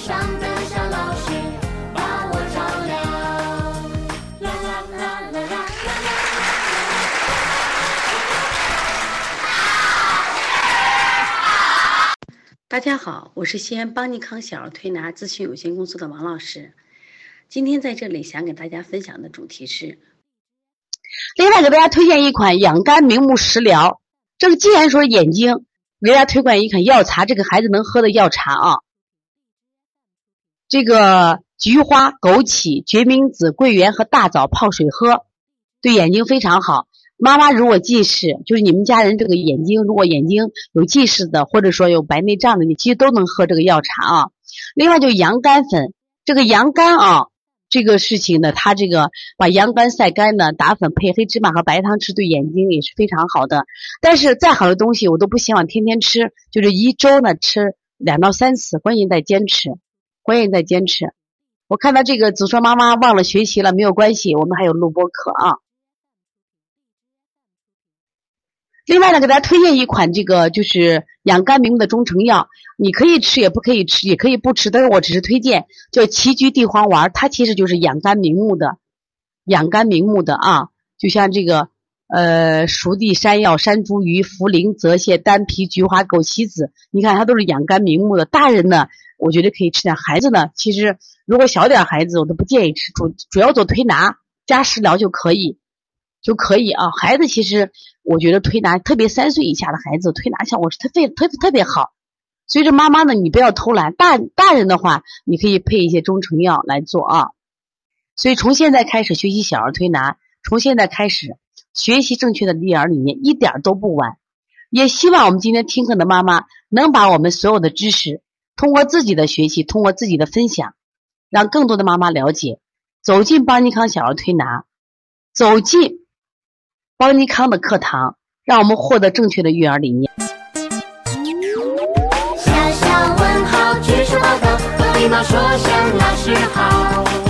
上的小老师把我照亮。啦啦啦啦啦啦啦！大家好，我是西安邦尼康小儿推拿咨询有限公司的王老师。今天在这里想给大家分享的主题是，另外给大家推荐一款养肝明目食疗。这个既然说眼睛，给大家推广一款药茶，这个孩子能喝的药茶啊。这个菊花、枸杞、决明子、桂圆和大枣泡水喝，对眼睛非常好。妈妈如果近视，就是你们家人这个眼睛如果眼睛有近视的，或者说有白内障的，你其实都能喝这个药茶啊。另外就羊肝粉，这个羊肝啊，这个事情呢，它这个把羊肝晒干呢，打粉配黑芝麻和白糖吃，对眼睛也是非常好的。但是再好的东西，我都不希望天天吃，就是一周呢吃两到三次，关键在坚持，我也在坚持。我看到这个子说妈妈忘了学习了，没有关系，我们还有录播课啊。另外呢，给大家推荐一款这个就是养肝明目的中成药，你可以吃也不可以吃，也可以不吃，但是我只是推荐，叫杞菊地黄丸，它其实就是养肝明目的，养肝明目的啊，就像这个呃熟地、山药、山茱萸、茯苓、泽泻、丹皮、菊花、枸杞子，你看它都是养肝明目的。大人呢，我觉得可以吃点；孩子呢，其实如果小点孩子，我都不建议吃，主主要做推拿加食疗就可以。就可以啊，孩子其实我觉得推拿，特别三岁以下的孩子推拿效果是特别特特别好。所以说妈妈呢，你不要偷懒，大大人的话你可以配一些中成药来做啊。所以从现在开始学习小儿推拿，从现在开始学习正确的育儿理念，一点都不晚。也希望我们今天听课的妈妈能把我们所有的知识，通过自己的学习，通过自己的分享，让更多的妈妈了解，走进邦尼康小儿推拿，走进。邦尼康的课堂，让我们获得正确的育儿理念。小小问号，举手报告，和礼貌说声老师好。